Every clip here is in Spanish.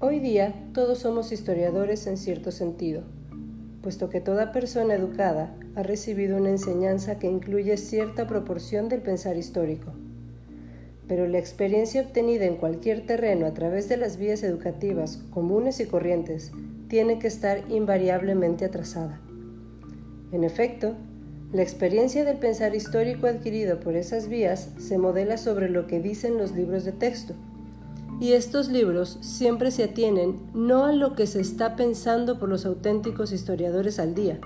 Hoy día todos somos historiadores en cierto sentido, puesto que toda persona educada ha recibido una enseñanza que incluye cierta proporción del pensar histórico. Pero la experiencia obtenida en cualquier terreno a través de las vías educativas comunes y corrientes tiene que estar invariablemente atrasada. En efecto, la experiencia del pensar histórico adquirido por esas vías se modela sobre lo que dicen los libros de texto, y estos libros siempre se atienen no a lo que se está pensando por los auténticos historiadores al día,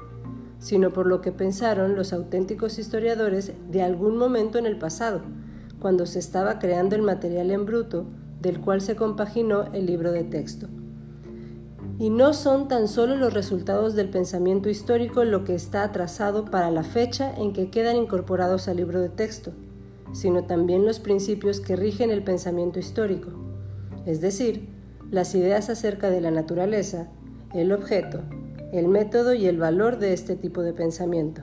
sino por lo que pensaron los auténticos historiadores de algún momento en el pasado, cuando se estaba creando el material en bruto del cual se compaginó el libro de texto. Y no son tan solo los resultados del pensamiento histórico lo que está atrasado para la fecha en que quedan incorporados al libro de texto, sino también los principios que rigen el pensamiento histórico es decir, las ideas acerca de la naturaleza, el objeto, el método y el valor de este tipo de pensamiento.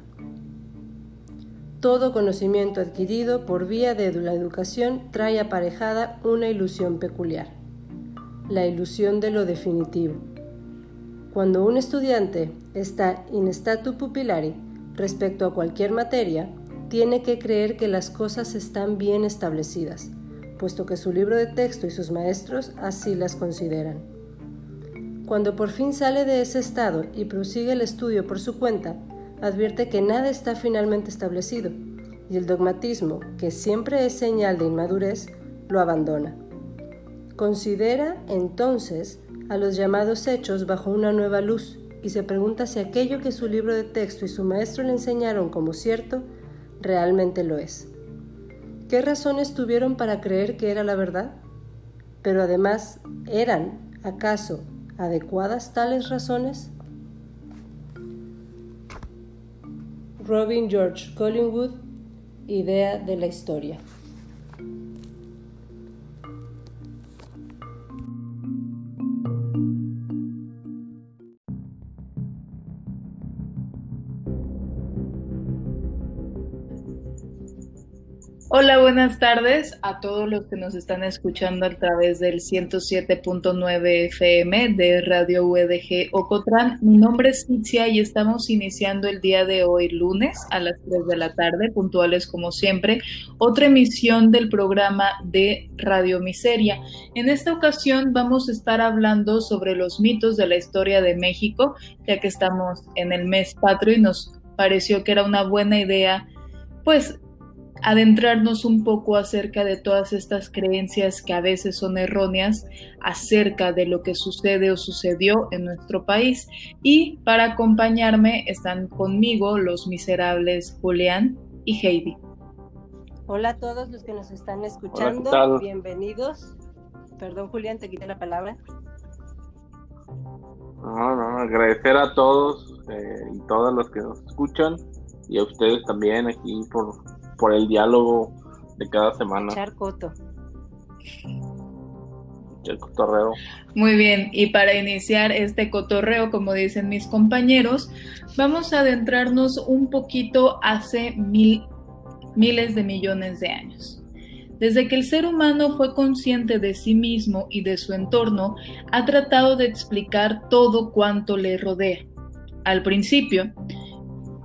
Todo conocimiento adquirido por vía de la educación trae aparejada una ilusión peculiar, la ilusión de lo definitivo. Cuando un estudiante está in statu pupillari respecto a cualquier materia, tiene que creer que las cosas están bien establecidas, puesto que su libro de texto y sus maestros así las consideran. Cuando por fin sale de ese estado y prosigue el estudio por su cuenta, advierte que nada está finalmente establecido, y el dogmatismo, que siempre es señal de inmadurez, lo abandona. Considera entonces a los llamados hechos bajo una nueva luz y se pregunta si aquello que su libro de texto y su maestro le enseñaron como cierto realmente lo es. ¿Qué razones tuvieron para creer que era la verdad? Pero además, ¿eran, acaso, adecuadas tales razones? Robin George Collingwood, Idea de la Historia. Hola, buenas tardes a todos los que nos están escuchando a través del 107.9 FM de Radio UDG Ocotran. Mi nombre es Ticia y estamos iniciando el día de hoy, lunes, a las 3 de la tarde, puntuales como siempre, otra emisión del programa de Radio Miseria. En esta ocasión vamos a estar hablando sobre los mitos de la historia de México, ya que estamos en el mes patrio y nos pareció que era una buena idea, pues adentrarnos un poco acerca de todas estas creencias que a veces son erróneas acerca de lo que sucede o sucedió en nuestro país. Y para acompañarme están conmigo los miserables Julián y Heidi. Hola a todos los que nos están escuchando, bienvenidos. Perdón Julián, te quité la palabra. No, no, agradecer a todos eh, y todas los que nos escuchan y a ustedes también aquí por por el diálogo de cada semana. Charcoto. El cotorreo. Muy bien, y para iniciar este cotorreo, como dicen mis compañeros, vamos a adentrarnos un poquito hace mil, miles de millones de años. Desde que el ser humano fue consciente de sí mismo y de su entorno, ha tratado de explicar todo cuanto le rodea. Al principio,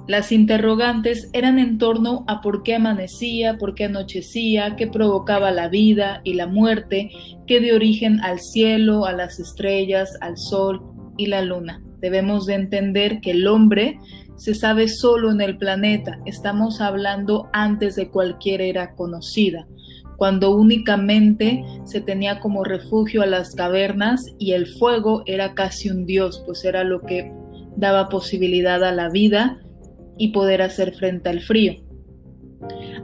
las interrogantes eran en torno a por qué amanecía, por qué anochecía, qué provocaba la vida y la muerte, qué dio origen al cielo, a las estrellas, al sol y la luna. Debemos de entender que el hombre se sabe solo en el planeta, estamos hablando antes de cualquier era conocida, cuando únicamente se tenía como refugio a las cavernas y el fuego era casi un dios, pues era lo que daba posibilidad a la vida y poder hacer frente al frío.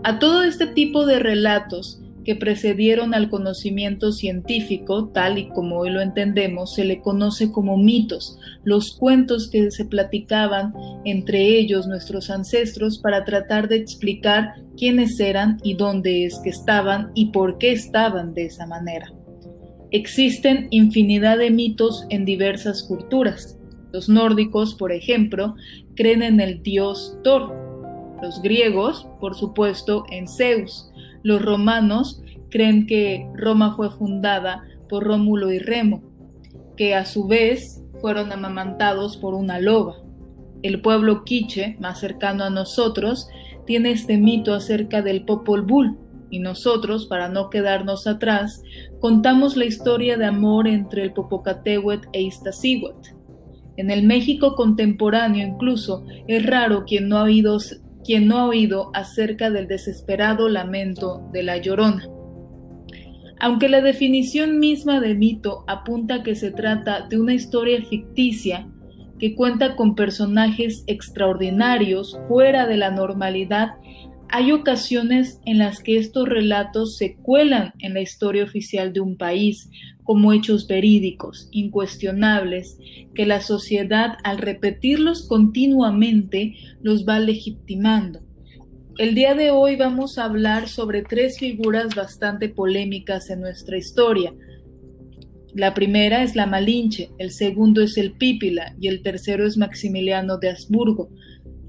A todo este tipo de relatos que precedieron al conocimiento científico, tal y como hoy lo entendemos, se le conoce como mitos, los cuentos que se platicaban entre ellos nuestros ancestros para tratar de explicar quiénes eran y dónde es que estaban y por qué estaban de esa manera. Existen infinidad de mitos en diversas culturas. Los nórdicos, por ejemplo, creen en el dios Thor. Los griegos, por supuesto, en Zeus. Los romanos creen que Roma fue fundada por Rómulo y Remo, que a su vez fueron amamantados por una loba. El pueblo quiche, más cercano a nosotros, tiene este mito acerca del Popol Vuh, y nosotros, para no quedarnos atrás, contamos la historia de amor entre el Popocatépetl e Iztaccíhuatl. En el México contemporáneo incluso es raro quien no ha oído, quien no ha oído acerca del desesperado lamento de la Llorona. Aunque la definición misma de mito apunta que se trata de una historia ficticia que cuenta con personajes extraordinarios fuera de la normalidad hay ocasiones en las que estos relatos se cuelan en la historia oficial de un país como hechos verídicos, incuestionables, que la sociedad al repetirlos continuamente los va legitimando. El día de hoy vamos a hablar sobre tres figuras bastante polémicas en nuestra historia. La primera es la Malinche, el segundo es el Pípila y el tercero es Maximiliano de Habsburgo.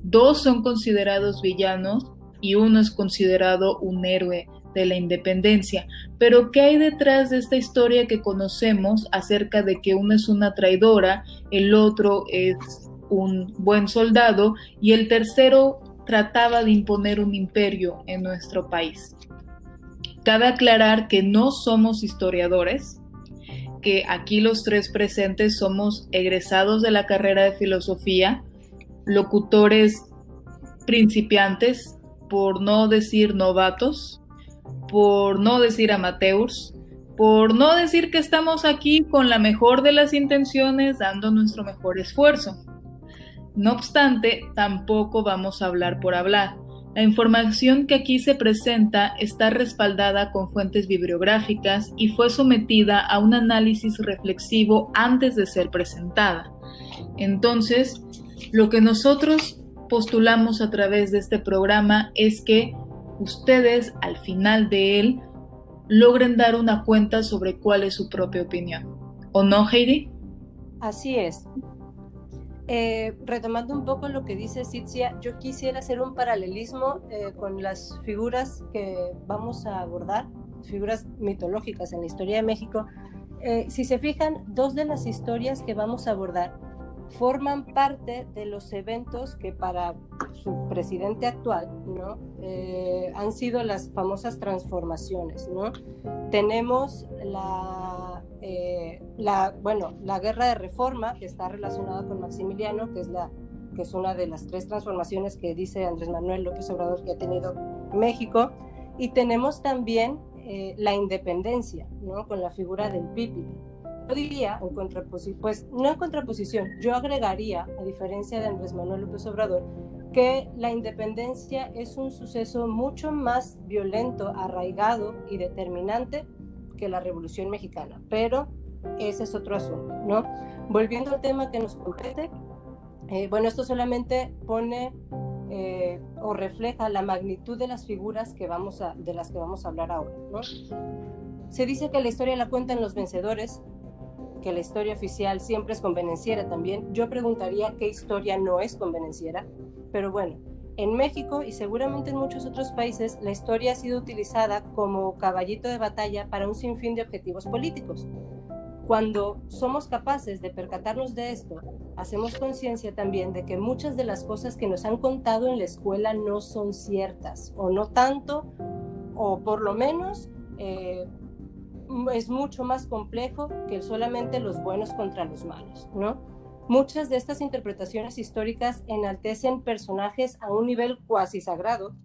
Dos son considerados villanos y uno es considerado un héroe de la independencia. Pero ¿qué hay detrás de esta historia que conocemos acerca de que uno es una traidora, el otro es un buen soldado y el tercero trataba de imponer un imperio en nuestro país? Cabe aclarar que no somos historiadores, que aquí los tres presentes somos egresados de la carrera de filosofía, locutores principiantes por no decir novatos, por no decir amateurs, por no decir que estamos aquí con la mejor de las intenciones dando nuestro mejor esfuerzo. No obstante, tampoco vamos a hablar por hablar. La información que aquí se presenta está respaldada con fuentes bibliográficas y fue sometida a un análisis reflexivo antes de ser presentada. Entonces, lo que nosotros postulamos a través de este programa es que ustedes al final de él logren dar una cuenta sobre cuál es su propia opinión. ¿O no, Heidi? Así es. Eh, retomando un poco lo que dice Citzia, yo quisiera hacer un paralelismo eh, con las figuras que vamos a abordar, figuras mitológicas en la historia de México. Eh, si se fijan, dos de las historias que vamos a abordar forman parte de los eventos que para su presidente actual ¿no? Eh, han sido las famosas transformaciones. ¿no? Tenemos la, eh, la, bueno, la guerra de reforma que está relacionada con Maximiliano, que es, la, que es una de las tres transformaciones que dice Andrés Manuel López Obrador que ha tenido México. Y tenemos también eh, la independencia, ¿no? con la figura del Pipi diría, en contraposición, pues no en contraposición, yo agregaría, a diferencia de Andrés Manuel López Obrador, que la independencia es un suceso mucho más violento, arraigado y determinante que la Revolución Mexicana. Pero ese es otro asunto, ¿no? Volviendo al tema que nos compete, eh, bueno, esto solamente pone eh, o refleja la magnitud de las figuras que vamos a, de las que vamos a hablar ahora, ¿no? Se dice que la historia la cuentan los vencedores, que la historia oficial siempre es convenenciera también, yo preguntaría qué historia no es convenenciera, pero bueno, en México y seguramente en muchos otros países la historia ha sido utilizada como caballito de batalla para un sinfín de objetivos políticos. Cuando somos capaces de percatarnos de esto, hacemos conciencia también de que muchas de las cosas que nos han contado en la escuela no son ciertas, o no tanto, o por lo menos eh, es mucho más complejo que solamente los buenos contra los malos, ¿no? Muchas de estas interpretaciones históricas enaltecen personajes a un nivel cuasi sagrado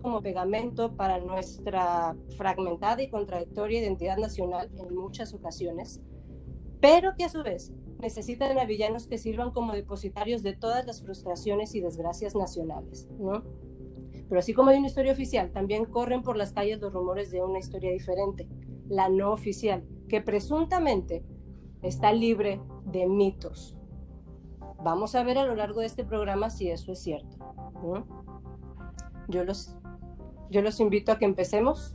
como pegamento para nuestra fragmentada y contradictoria identidad nacional en muchas ocasiones, pero que a su vez necesitan a villanos que sirvan como depositarios de todas las frustraciones y desgracias nacionales, ¿no? Pero así como hay una historia oficial, también corren por las calles los rumores de una historia diferente, la no oficial, que presuntamente está libre de mitos. Vamos a ver a lo largo de este programa si eso es cierto. Yo, los, yo los invito a que empecemos.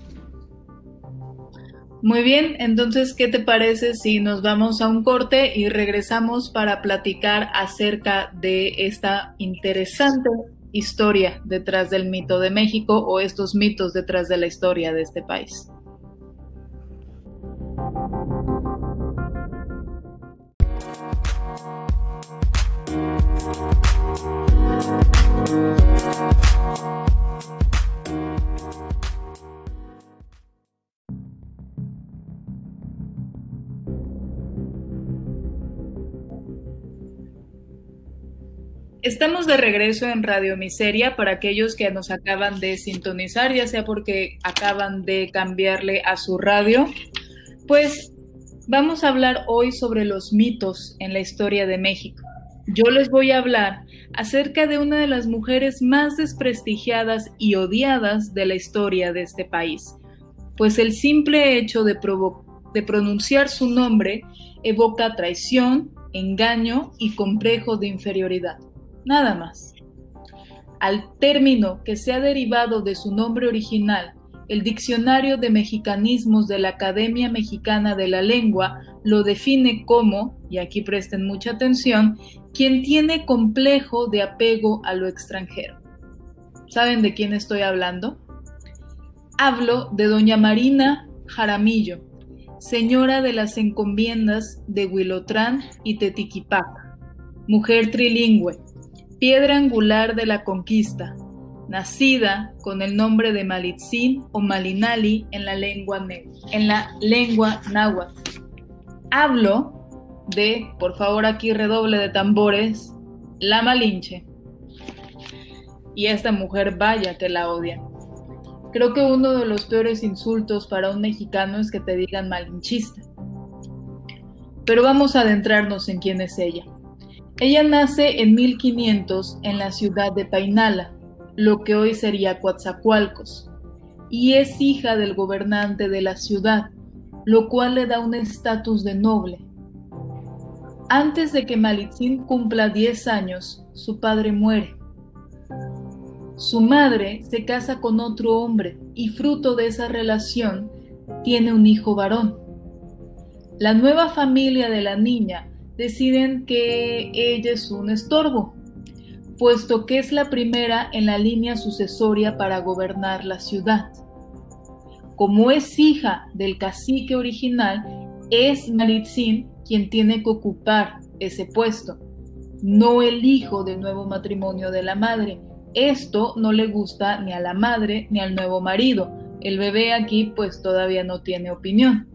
Muy bien, entonces, ¿qué te parece si nos vamos a un corte y regresamos para platicar acerca de esta interesante historia detrás del mito de México o estos mitos detrás de la historia de este país. Estamos de regreso en Radio Miseria para aquellos que nos acaban de sintonizar, ya sea porque acaban de cambiarle a su radio. Pues vamos a hablar hoy sobre los mitos en la historia de México. Yo les voy a hablar acerca de una de las mujeres más desprestigiadas y odiadas de la historia de este país, pues el simple hecho de, de pronunciar su nombre evoca traición, engaño y complejo de inferioridad nada más. Al término que se ha derivado de su nombre original, el Diccionario de Mexicanismos de la Academia Mexicana de la Lengua lo define como, y aquí presten mucha atención, quien tiene complejo de apego a lo extranjero. ¿Saben de quién estoy hablando? Hablo de doña Marina Jaramillo, señora de las encomiendas de Huilotrán y Tetiquipaca, mujer trilingüe, piedra angular de la conquista, nacida con el nombre de Malitzin o Malinali en la lengua, en la lengua náhuatl. Hablo de, por favor aquí redoble de tambores, la Malinche. Y esta mujer vaya que la odia. Creo que uno de los peores insultos para un mexicano es que te digan malinchista. Pero vamos a adentrarnos en quién es ella. Ella nace en 1500 en la ciudad de Painala, lo que hoy sería Coatzacoalcos, y es hija del gobernante de la ciudad, lo cual le da un estatus de noble. Antes de que Malitzin cumpla 10 años, su padre muere. Su madre se casa con otro hombre y fruto de esa relación tiene un hijo varón. La nueva familia de la niña deciden que ella es un estorbo, puesto que es la primera en la línea sucesoria para gobernar la ciudad. Como es hija del cacique original, es Malitzin quien tiene que ocupar ese puesto, no el hijo del nuevo matrimonio de la madre. Esto no le gusta ni a la madre ni al nuevo marido. El bebé aquí pues todavía no tiene opinión.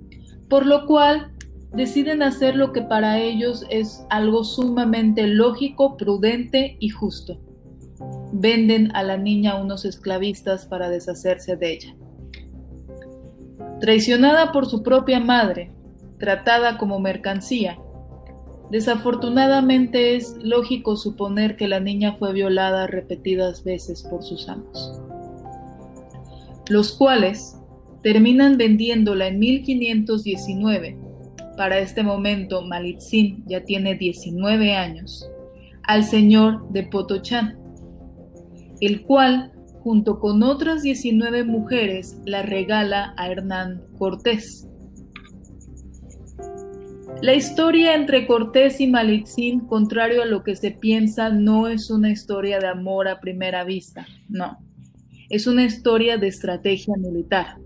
Por lo cual deciden hacer lo que para ellos es algo sumamente lógico, prudente y justo. Venden a la niña a unos esclavistas para deshacerse de ella. Traicionada por su propia madre, tratada como mercancía, desafortunadamente es lógico suponer que la niña fue violada repetidas veces por sus amos, los cuales terminan vendiéndola en 1519 para este momento Malitzin ya tiene 19 años, al señor de Potochán, el cual, junto con otras 19 mujeres, la regala a Hernán Cortés. La historia entre Cortés y Malitzin, contrario a lo que se piensa, no es una historia de amor a primera vista, no. Es una historia de estrategia militar.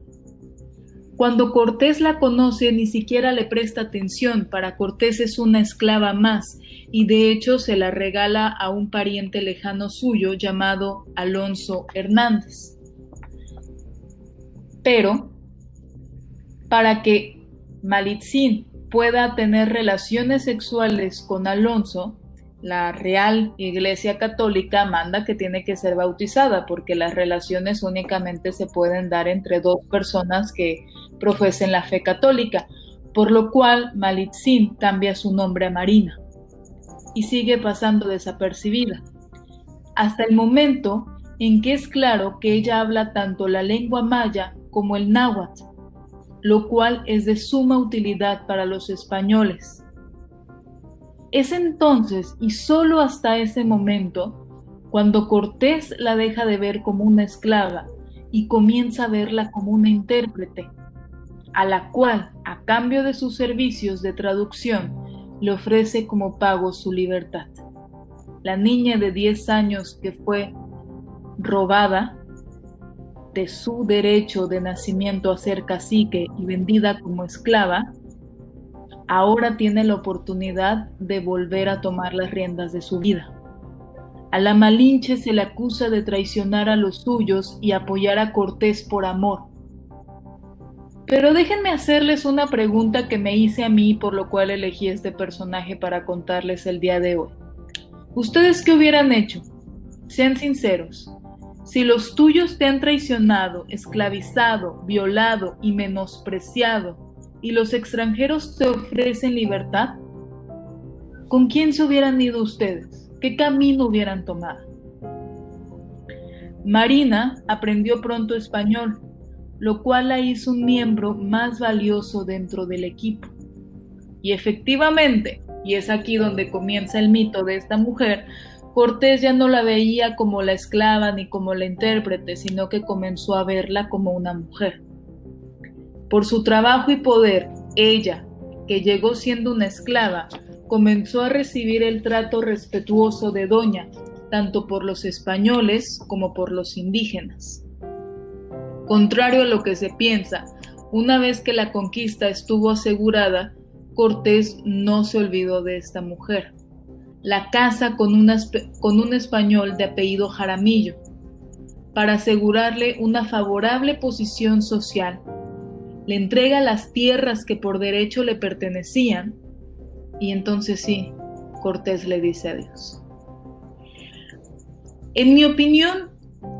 Cuando Cortés la conoce ni siquiera le presta atención, para Cortés es una esclava más y de hecho se la regala a un pariente lejano suyo llamado Alonso Hernández. Pero para que Malitzin pueda tener relaciones sexuales con Alonso, la Real Iglesia Católica manda que tiene que ser bautizada porque las relaciones únicamente se pueden dar entre dos personas que profesen la fe católica, por lo cual Malitzin cambia su nombre a Marina y sigue pasando desapercibida, hasta el momento en que es claro que ella habla tanto la lengua maya como el náhuatl, lo cual es de suma utilidad para los españoles. Es entonces y solo hasta ese momento cuando Cortés la deja de ver como una esclava y comienza a verla como una intérprete, a la cual, a cambio de sus servicios de traducción, le ofrece como pago su libertad. La niña de 10 años que fue robada de su derecho de nacimiento a ser cacique y vendida como esclava, ahora tiene la oportunidad de volver a tomar las riendas de su vida. A la Malinche se le acusa de traicionar a los suyos y apoyar a Cortés por amor. Pero déjenme hacerles una pregunta que me hice a mí por lo cual elegí este personaje para contarles el día de hoy. ¿Ustedes qué hubieran hecho? Sean sinceros. Si los tuyos te han traicionado, esclavizado, violado y menospreciado, y los extranjeros te ofrecen libertad, ¿con quién se hubieran ido ustedes? ¿Qué camino hubieran tomado? Marina aprendió pronto español, lo cual la hizo un miembro más valioso dentro del equipo. Y efectivamente, y es aquí donde comienza el mito de esta mujer, Cortés ya no la veía como la esclava ni como la intérprete, sino que comenzó a verla como una mujer. Por su trabajo y poder, ella, que llegó siendo una esclava, comenzó a recibir el trato respetuoso de doña, tanto por los españoles como por los indígenas. Contrario a lo que se piensa, una vez que la conquista estuvo asegurada, Cortés no se olvidó de esta mujer la casa con, con un español de apellido Jaramillo, para asegurarle una favorable posición social. Le entrega las tierras que por derecho le pertenecían y entonces sí, Cortés le dice adiós. En mi opinión,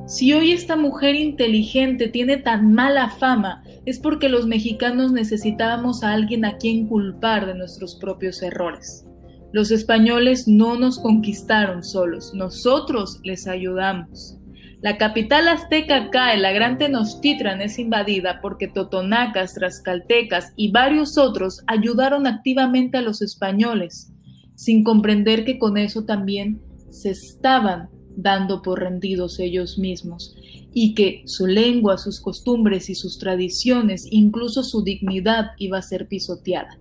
si hoy esta mujer inteligente tiene tan mala fama, es porque los mexicanos necesitábamos a alguien a quien culpar de nuestros propios errores. Los españoles no nos conquistaron solos, nosotros les ayudamos. La capital azteca cae, la gran Tenochtitlan es invadida porque totonacas, trascaltecas y varios otros ayudaron activamente a los españoles, sin comprender que con eso también se estaban dando por rendidos ellos mismos, y que su lengua, sus costumbres y sus tradiciones, incluso su dignidad iba a ser pisoteada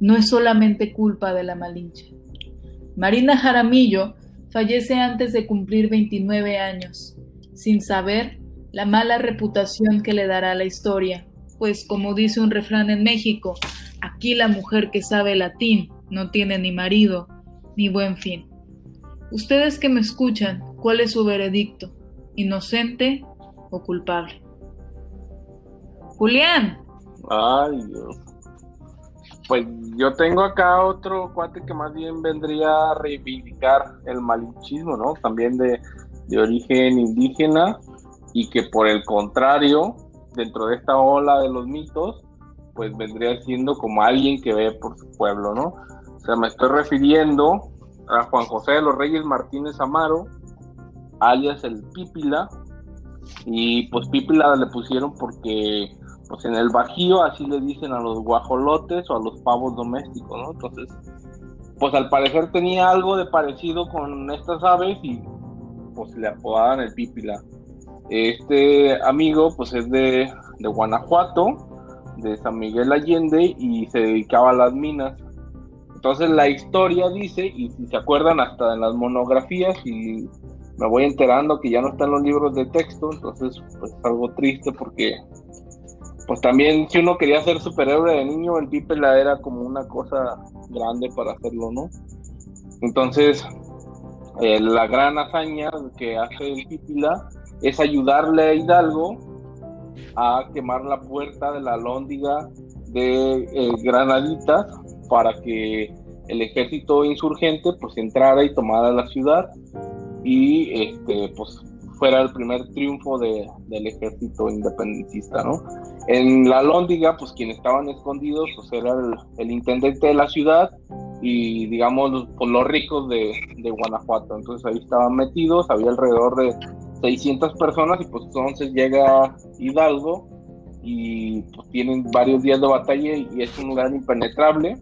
no es solamente culpa de la Malinche. Marina Jaramillo fallece antes de cumplir 29 años, sin saber la mala reputación que le dará la historia, pues como dice un refrán en México, aquí la mujer que sabe latín no tiene ni marido ni buen fin. Ustedes que me escuchan, ¿cuál es su veredicto? ¿Inocente o culpable? Julián. Ay, Dios. Pues yo tengo acá otro cuate que más bien vendría a reivindicar el malinchismo, ¿no? También de, origen indígena y que por el contrario, dentro de esta ola de los mitos, pues vendría siendo como alguien que ve por su pueblo, ¿no? O sea, me estoy refiriendo a Juan José de los Reyes Martínez Amaro, alias el Pípila, y pues Pípila le pusieron porque pues en el Bajío así le dicen a los guajolotes o a los pavos domésticos, ¿no? Entonces, pues al parecer tenía algo de parecido con estas aves y pues le apodaban el pípila. Este amigo pues es de, de Guanajuato, de San Miguel Allende y se dedicaba a las minas. Entonces la historia dice, y si se acuerdan hasta en las monografías, y me voy enterando que ya no están los libros de texto, entonces pues es algo triste porque pues también si uno quería ser superhéroe de niño, el Pipela era como una cosa grande para hacerlo, ¿no? Entonces, eh, la gran hazaña que hace el Pipila es ayudarle a Hidalgo a quemar la puerta de la lóndiga de eh, Granaditas para que el ejército insurgente pues entrara y tomara la ciudad y este pues fuera el primer triunfo de, del ejército independentista, ¿no? En la Lóndiga, pues quienes estaban escondidos, pues era el, intendente de la ciudad y, digamos, los, pues, los ricos de, de, Guanajuato. Entonces ahí estaban metidos, había alrededor de 600 personas y pues entonces llega Hidalgo y pues tienen varios días de batalla y es un lugar impenetrable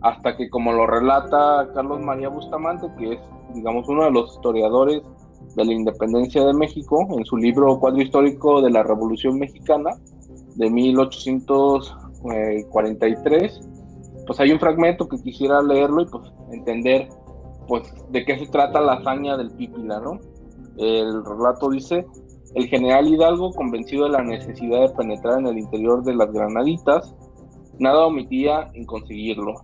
hasta que como lo relata Carlos María Bustamante, que es digamos uno de los historiadores de la independencia de México, en su libro Cuadro Histórico de la Revolución Mexicana de 1843, pues hay un fragmento que quisiera leerlo y pues entender pues de qué se trata la hazaña del Pípila, ¿no? El relato dice, el general Hidalgo, convencido de la necesidad de penetrar en el interior de las granaditas, nada omitía en conseguirlo.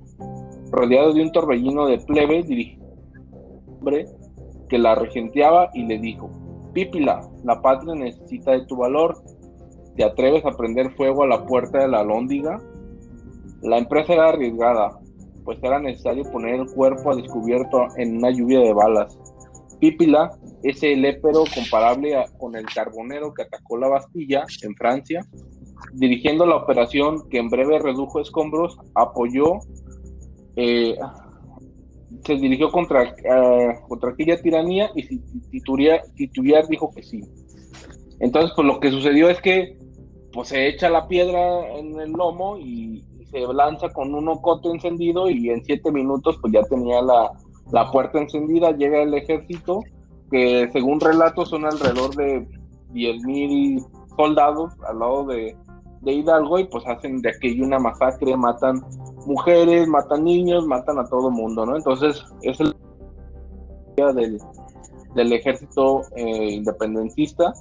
Rodeado de un torbellino de plebe, dirigió hombre que la regenteaba y le dijo, Pípila, la patria necesita de tu valor. ¿Te atreves a prender fuego a la puerta de la lóndiga? La empresa era arriesgada, pues era necesario poner el cuerpo a descubierto en una lluvia de balas. Pípila, ese lépero comparable con el carbonero que atacó la Bastilla en Francia, dirigiendo la operación que en breve redujo escombros, apoyó, eh, se dirigió contra, eh, contra aquella tiranía y Tituriar, dijo que sí. Entonces, pues lo que sucedió es que pues se echa la piedra en el lomo y, se lanza con un ocote encendido y en siete minutos pues ya tenía la, la puerta encendida, llega el ejército, que según relatos son alrededor de 10.000 soldados al lado de, de Hidalgo y pues hacen de aquello una masacre, matan mujeres, matan niños, matan a todo mundo, ¿no? Entonces es el del, del ejército eh, independencista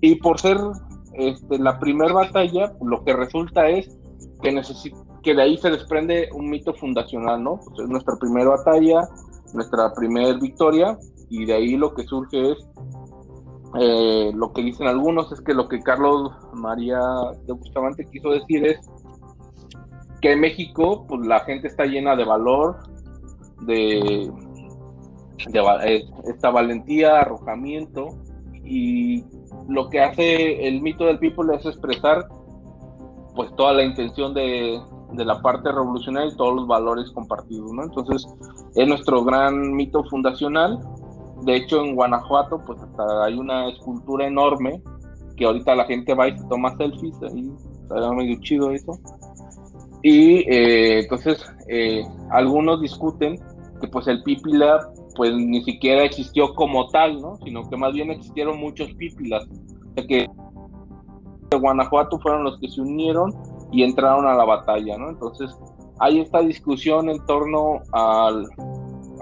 y por ser este, la primera batalla, lo que resulta es que, que de ahí se desprende un mito fundacional, ¿no? Pues es nuestra primera batalla, nuestra primera victoria y de ahí lo que surge es eh, lo que dicen algunos es que lo que Carlos María de Bustamante quiso decir es que en México pues la gente está llena de valor, de, eh, esta valentía, arrojamiento y lo que hace el mito del people es expresar pues toda la intención de, de la parte revolucionaria y todos los valores compartidos, ¿no? Entonces es nuestro gran mito fundacional de hecho, en Guanajuato, pues hasta hay una escultura enorme que ahorita la gente va y se toma selfies, ahí está medio chido eso. Y eh, entonces, eh, algunos discuten que pues el Pipila pues ni siquiera existió como tal, ¿no? Sino que más bien existieron muchos sea que de Guanajuato fueron los que se unieron y entraron a la batalla, ¿no? Entonces, hay esta discusión en torno al,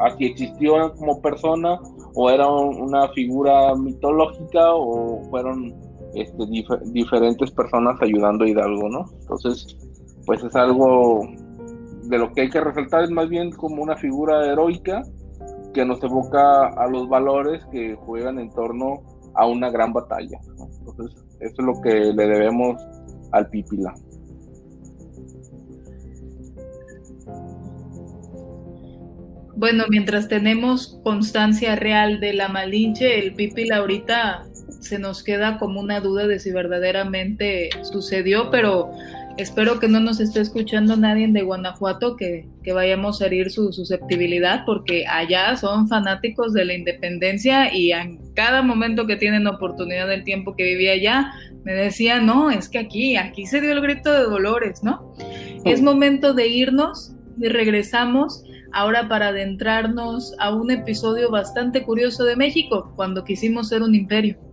a si existió como persona o era una figura mitológica o fueron este, diferentes personas ayudando a Hidalgo, ¿no? Entonces, pues es algo de lo que hay que resaltar, es más bien como una figura heroica que nos evoca a los valores que juegan en torno a una gran batalla. Entonces, eso es lo que le debemos al Pipila. Bueno, mientras tenemos constancia real de la Malinche, el Pipi ahorita se nos queda como una duda de si verdaderamente sucedió, pero espero que no nos esté escuchando nadie de Guanajuato que, vayamos a herir su susceptibilidad, porque allá son fanáticos de la independencia y en cada momento que tienen oportunidad del tiempo que vivía allá, me decía, no, es que aquí, aquí se dio el grito de dolores, ¿no? Es momento de irnos y regresamos ahora para adentrarnos a un episodio bastante curioso de México, cuando quisimos ser un imperio.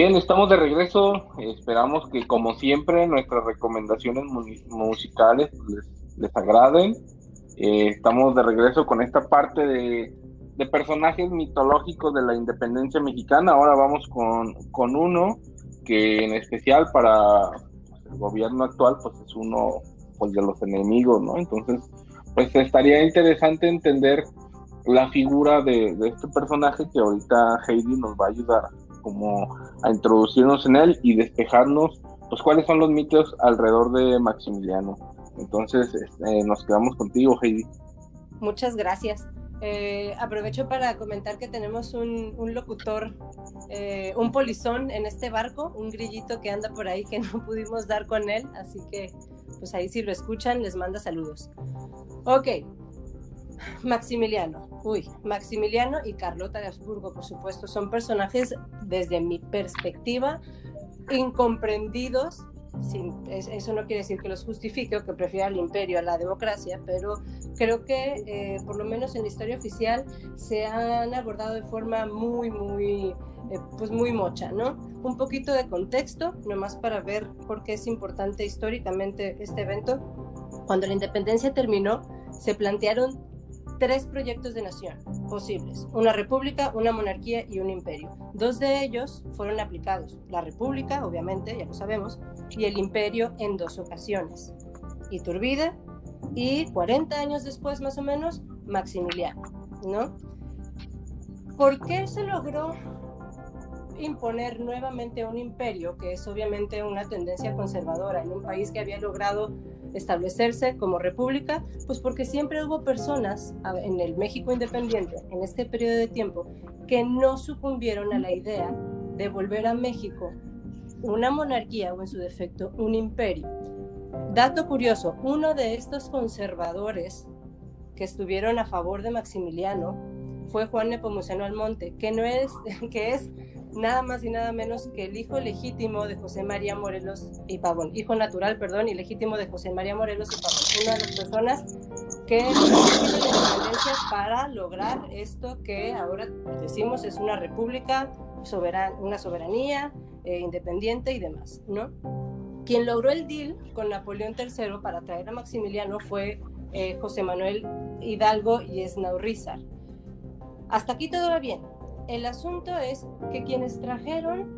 Bien, estamos de regreso. Esperamos que, como siempre, nuestras recomendaciones musicales les, agraden. Eh, estamos de regreso con esta parte de, personajes mitológicos de la independencia mexicana. Ahora vamos con, con uno que, en especial para el gobierno actual, pues es uno pues, de los enemigos, ¿no? Entonces, pues estaría interesante entender la figura de, este personaje que ahorita Heidi nos va a ayudar como a introducirnos en él y despejarnos, pues cuáles son los mitos alrededor de Maximiliano. Entonces, este, nos quedamos contigo, Heidi. Muchas gracias. Eh, aprovecho para comentar que tenemos un, locutor, eh, un polizón en este barco, un grillito que anda por ahí que no pudimos dar con él, así que pues ahí si lo escuchan les manda saludos. Ok, Maximiliano. Uy, Maximiliano y Carlota de Habsburgo, por supuesto, son personajes desde mi perspectiva incomprendidos. eso no quiere decir que los justifique o que prefiera al imperio a la democracia, pero creo que eh, por lo menos en la historia oficial se han abordado de forma muy, muy, eh, pues muy mocha, ¿no? Un poquito de contexto, nomás para ver por qué es importante históricamente este evento. Cuando la independencia terminó, se plantearon tres proyectos de nación posibles, una república, una monarquía y un imperio. Dos de ellos fueron aplicados, la república, obviamente, ya lo sabemos, y el imperio en dos ocasiones, Iturbide y 40 años después más o menos, Maximiliano, ¿no? ¿Por qué se logró imponer nuevamente un imperio, que es obviamente una tendencia conservadora en un país que había logrado establecerse como república, pues porque siempre hubo personas en el México independiente, en este periodo de tiempo, que no sucumbieron a la idea de volver a México una monarquía o en su defecto un imperio. Dato curioso, uno de estos conservadores que estuvieron a favor de Maximiliano fue Juan Nepomuceno Almonte, que no es que es nada más y nada menos que el hijo legítimo de José María Morelos y Pavón, hijo natural, perdón, y legítimo de José María Morelos y Pavón, una de las personas que la independencia para lograr esto que ahora decimos es una república, soberana, una soberanía eh, independiente y demás, ¿no? Quien logró el deal con Napoleón III para traer a Maximiliano fue eh, José Manuel Hidalgo y Esnaurrizar. Hasta aquí todo va bien, el asunto es que quienes trajeron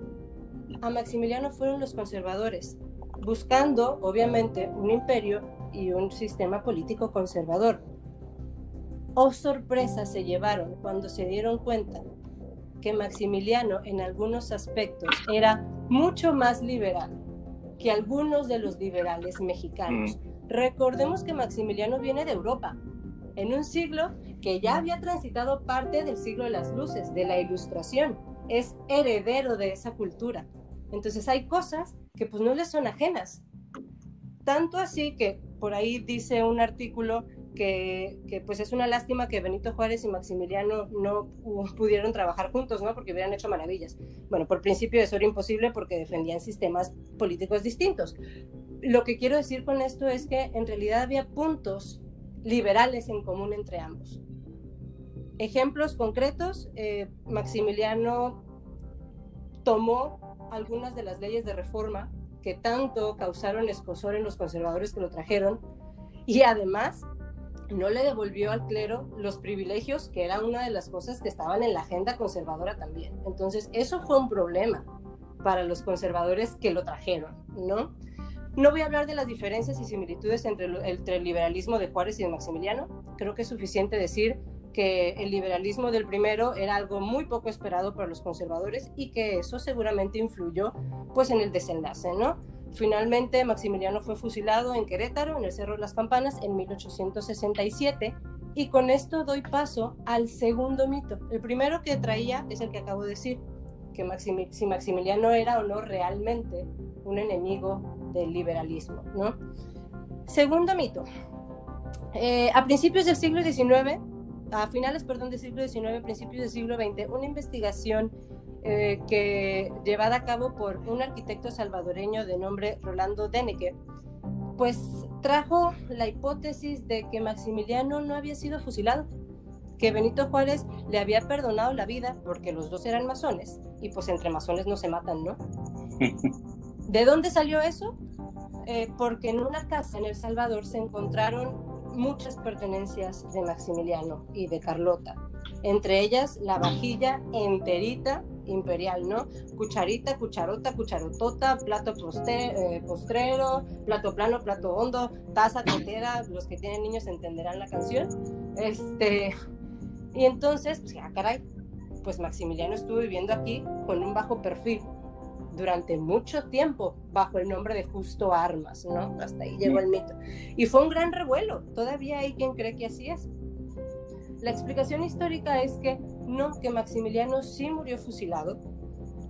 a Maximiliano fueron los conservadores, buscando, obviamente, un imperio y un sistema político conservador. Oh sorpresa se llevaron cuando se dieron cuenta que Maximiliano en algunos aspectos era mucho más liberal que algunos de los liberales mexicanos. Mm. Recordemos que Maximiliano viene de Europa, en un siglo que ya había transitado parte del siglo de las luces, de la ilustración. Es heredero de esa cultura. Entonces hay cosas que pues no le son ajenas. Tanto así que por ahí dice un artículo que, que, pues es una lástima que Benito Juárez y Maximiliano no pudieron trabajar juntos, ¿no? Porque hubieran hecho maravillas. Bueno, por principio eso era imposible porque defendían sistemas políticos distintos. Lo que quiero decir con esto es que en realidad había puntos liberales en común entre ambos. Ejemplos concretos, eh, Maximiliano tomó algunas de las leyes de reforma que tanto causaron escosor en los conservadores que lo trajeron y además no le devolvió al clero los privilegios, que era una de las cosas que estaban en la agenda conservadora también. Entonces, eso fue un problema para los conservadores que lo trajeron, ¿no? No voy a hablar de las diferencias y similitudes entre el, liberalismo de Juárez y de Maximiliano. Creo que es suficiente decir que el liberalismo del primero era algo muy poco esperado para los conservadores y que eso seguramente influyó pues en el desenlace, ¿no? Finalmente Maximiliano fue fusilado en Querétaro, en el Cerro de las Campanas, en 1867 y con esto doy paso al segundo mito. El primero que traía es el que acabo de decir, que si Maximiliano era o no realmente un enemigo del liberalismo. ¿no? Segundo mito. Eh, a principios del siglo XIX, a finales, perdón, del siglo XIX, principios del siglo XX, una investigación eh, que llevada a cabo por un arquitecto salvadoreño de nombre Rolando Deneke, pues trajo la hipótesis de que Maximiliano no había sido fusilado, que Benito Juárez le había perdonado la vida porque los dos eran masones y pues entre masones no se matan, ¿no? ¿De dónde salió eso? Eh, porque en una casa en El Salvador se encontraron muchas pertenencias de Maximiliano y de Carlota, entre ellas la vajilla enterita imperial, ¿no? Cucharita, cucharota, cucharotota, plato eh, postrero, plato plano, plato hondo, taza, tetera, los que tienen niños entenderán la canción. Este, y entonces, pues ya caray, pues Maximiliano estuvo viviendo aquí con un bajo perfil durante mucho tiempo bajo el nombre de Justo Armas, ¿no? Hasta ahí llegó el mito. Y fue un gran revuelo, todavía hay quien cree que así es. La explicación histórica es que no, que Maximiliano sí murió fusilado.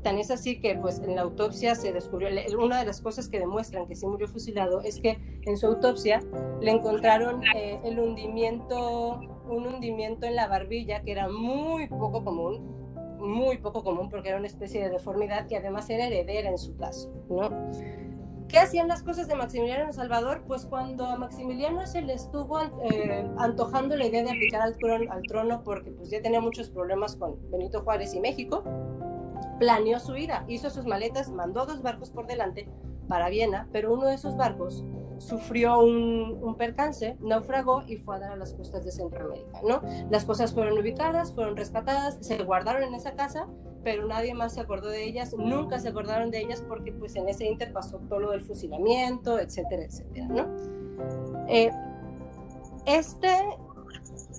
Tan es así que pues en la autopsia se descubrió, una de las cosas que demuestran que sí murió fusilado es que en su autopsia le encontraron eh, el hundimiento, un hundimiento en la barbilla que era muy poco común, muy poco común porque era una especie de deformidad que además era heredera en su caso, ¿no? ¿Qué hacían las cosas de Maximiliano Salvador? Pues cuando a Maximiliano se le estuvo eh, antojando la idea de aplicar al trono, al trono porque pues ya tenía muchos problemas con Benito Juárez y México, planeó su ida, hizo sus maletas, mandó dos barcos por delante para Viena, pero uno de esos barcos sufrió un, percance, naufragó y fue a dar a las costas de Centroamérica, ¿no? Las cosas fueron ubicadas, fueron rescatadas, se guardaron en esa casa, pero nadie más se acordó de ellas, nunca se acordaron de ellas porque pues en ese inter pasó todo lo del fusilamiento, etcétera, etcétera, ¿no? Eh, este,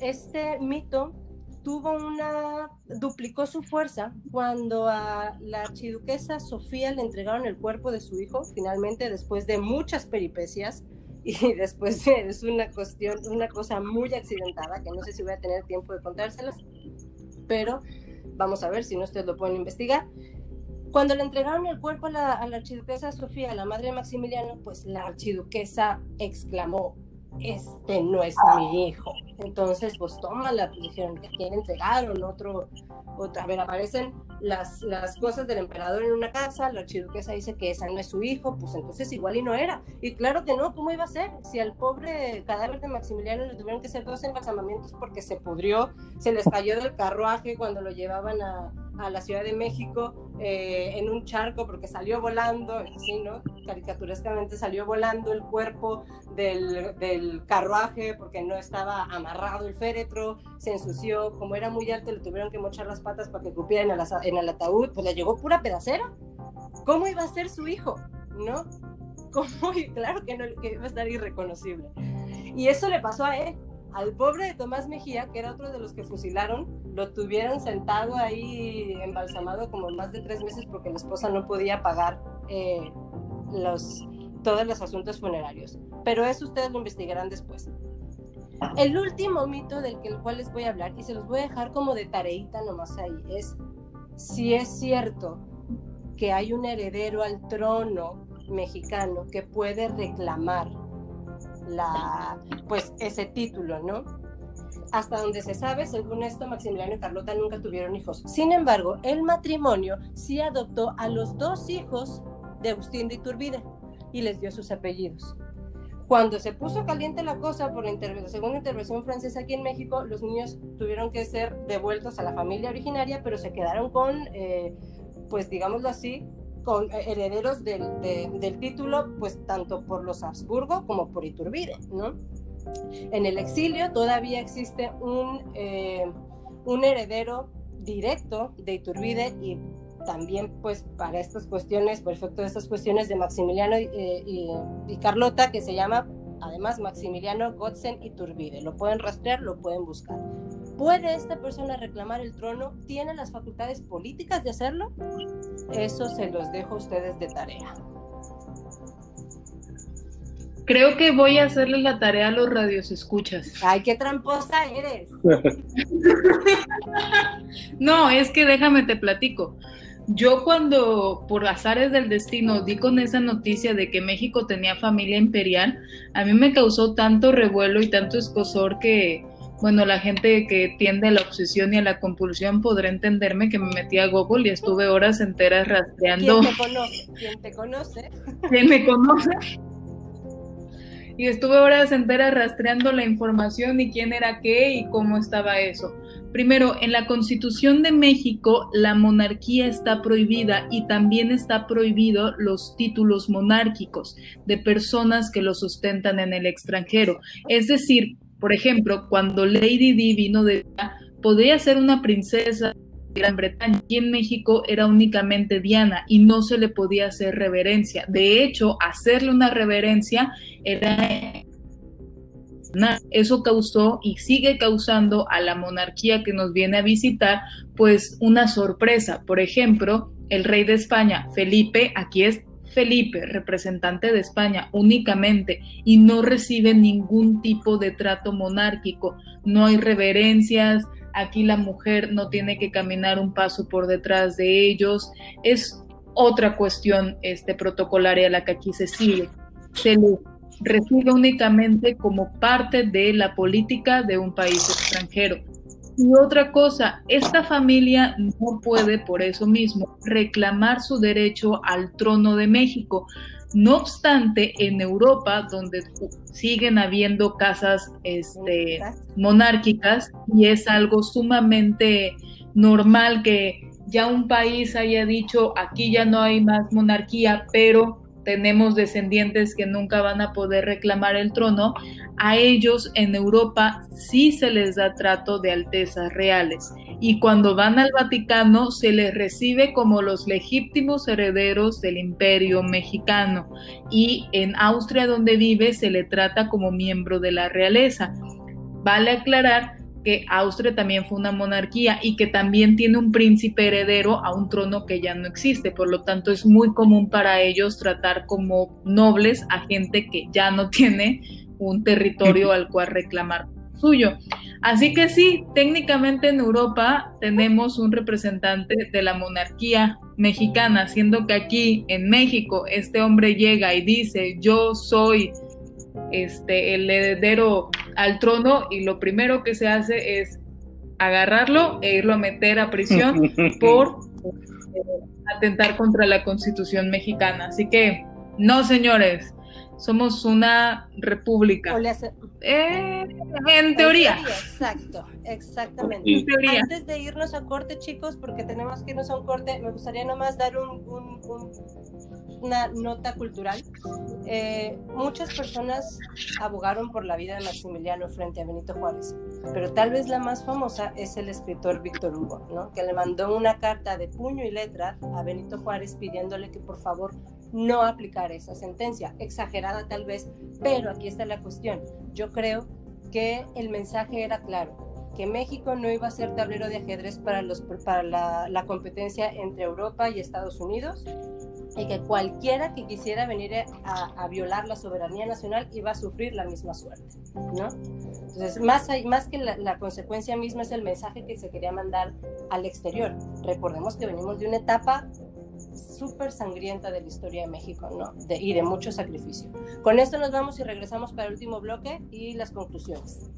este mito tuvo una, duplicó su fuerza cuando a la archiduquesa Sofía le entregaron el cuerpo de su hijo, finalmente después de muchas peripecias y después de, es una cuestión, una cosa muy accidentada que no sé si voy a tener tiempo de contárselas, pero vamos a ver si no ustedes lo pueden investigar. Cuando le entregaron el cuerpo a la, a la archiduquesa Sofía, la madre de Maximiliano, pues la archiduquesa exclamó, este no es mi hijo. Entonces, pues tómala, pues dijeron que quieren entregaron otro, otra, a ver, aparecen las, las cosas del emperador en una casa, la archiduquesa dice que esa no es su hijo, pues entonces igual y no era. Y claro que no, ¿cómo iba a ser? Si al pobre cadáver de Maximiliano le tuvieron que hacer dos embalsamamientos porque se pudrió, se les cayó del carruaje cuando lo llevaban a, a la Ciudad de México eh, en un charco porque salió volando, así, ¿no? Caricaturescamente salió volando el cuerpo del, del, carruaje porque no estaba amarrado el féretro, se ensució, como era muy alto le tuvieron que mochar las patas para que cupieran en, en el ataúd, pues le llegó pura pedacera. ¿Cómo iba a ser su hijo? ¿No? ¿Cómo? Claro que, no, que iba a estar irreconocible. Y eso le pasó a él al pobre de Tomás Mejía, que era otro de los que fusilaron, lo tuvieron sentado ahí embalsamado como más de tres meses porque la esposa no podía pagar eh, los, todos los asuntos funerarios. Pero eso ustedes lo investigarán después. El último mito del cual les voy a hablar, y se los voy a dejar como de tareita nomás ahí, es si es cierto que hay un heredero al trono mexicano que puede reclamar la, pues ese título, ¿no? Hasta donde se sabe, según esto, Maximiliano y Carlota nunca tuvieron hijos. Sin embargo, el matrimonio sí adoptó a los dos hijos de Agustín de Iturbide y les dio sus apellidos. Cuando se puso caliente la cosa por la, segunda intervención francesa aquí en México, los niños tuvieron que ser devueltos a la familia originaria, pero se quedaron con, eh, pues digámoslo así, con eh, herederos del, título, pues tanto por los Habsburgo como por Iturbide. En el exilio todavía existe un, eh, un heredero directo de Iturbide y también pues para estas cuestiones, perfecto, estas cuestiones de Maximiliano y, eh, y, y Carlota, que se llama además Maximiliano Gotzen Iturbide. Lo pueden rastrear, lo pueden buscar. ¿Puede esta persona reclamar el trono? ¿Tiene las facultades políticas de hacerlo? Eso se los dejo a ustedes de tarea. Creo que voy a hacerle la tarea a los radios escuchas. Ay, qué tramposa eres. no, es que déjame te platico. Yo cuando por azares del destino di con esa noticia de que México tenía familia imperial, a mí me causó tanto revuelo y tanto escosor que bueno, la gente que tiende a la obsesión y a la compulsión podrá entenderme que me metí a Google y estuve horas enteras rastreando. ¿Quién te conoce? ¿Quién te conoce? ¿Quién me conoce? Y estuve horas enteras rastreando la información y quién era qué y cómo estaba eso. Primero, en la Constitución de México la monarquía está prohibida y también está prohibido los títulos monárquicos de personas que los sustentan en el extranjero. Es decir, por ejemplo, cuando Lady Di vino de podía ser una princesa Gran Bretaña. Aquí en México era únicamente Diana y no se le podía hacer reverencia. De hecho, hacerle una reverencia era eso causó y sigue causando a la monarquía que nos viene a visitar, pues una sorpresa. Por ejemplo, el rey de España, Felipe, aquí es Felipe, representante de España únicamente, y no recibe ningún tipo de trato monárquico. No hay reverencias, aquí la mujer no tiene que caminar un paso por detrás de ellos. Es otra cuestión este, protocolaria la que aquí se sigue. Se le recibe únicamente como parte de la política de un país extranjero. Y otra cosa, esta familia no puede por eso mismo reclamar su derecho al trono de México. No obstante, en Europa, donde siguen habiendo casas este, monárquicas y es algo sumamente normal que ya un país haya dicho aquí ya no hay más monarquía, pero tenemos descendientes que nunca van a poder reclamar el trono, a ellos en Europa sí se les da trato de altezas reales y cuando van al Vaticano se les recibe como los legítimos herederos del imperio mexicano y en Austria donde vive se le trata como miembro de la realeza. Vale aclarar que Austria también fue una monarquía y que también tiene un príncipe heredero a un trono que ya no existe. Por lo tanto, es muy común para ellos tratar como nobles a gente que ya no tiene un territorio al cual reclamar suyo. Así que sí, técnicamente en Europa tenemos un representante de la monarquía mexicana, siendo que aquí en México este hombre llega y dice, yo soy este, el heredero al trono y lo primero que se hace es agarrarlo e irlo a meter a prisión por eh, atentar contra la constitución mexicana. Así que, no, señores, somos una república. Eh, en teoría. Exacto, exactamente. Antes de irnos a corte, chicos, porque tenemos que irnos a un corte, me gustaría nomás dar un, una nota cultural. Eh, muchas personas abogaron por la vida de Maximiliano frente a Benito Juárez, pero tal vez la más famosa es el escritor Víctor Hugo, ¿no? que le mandó una carta de puño y letra a Benito Juárez pidiéndole que por favor no aplicar esa sentencia, exagerada tal vez, pero aquí está la cuestión. Yo creo que el mensaje era claro, que México no iba a ser tablero de ajedrez para, los, para la, competencia entre Europa y Estados Unidos y que cualquiera que quisiera venir a, violar la soberanía nacional iba a sufrir la misma suerte, ¿no? Entonces, más, más que la, la, consecuencia misma es el mensaje que se quería mandar al exterior. Recordemos que venimos de una etapa súper sangrienta de la historia de México, ¿no? y de mucho sacrificio. Con esto nos vamos y regresamos para el último bloque y las conclusiones.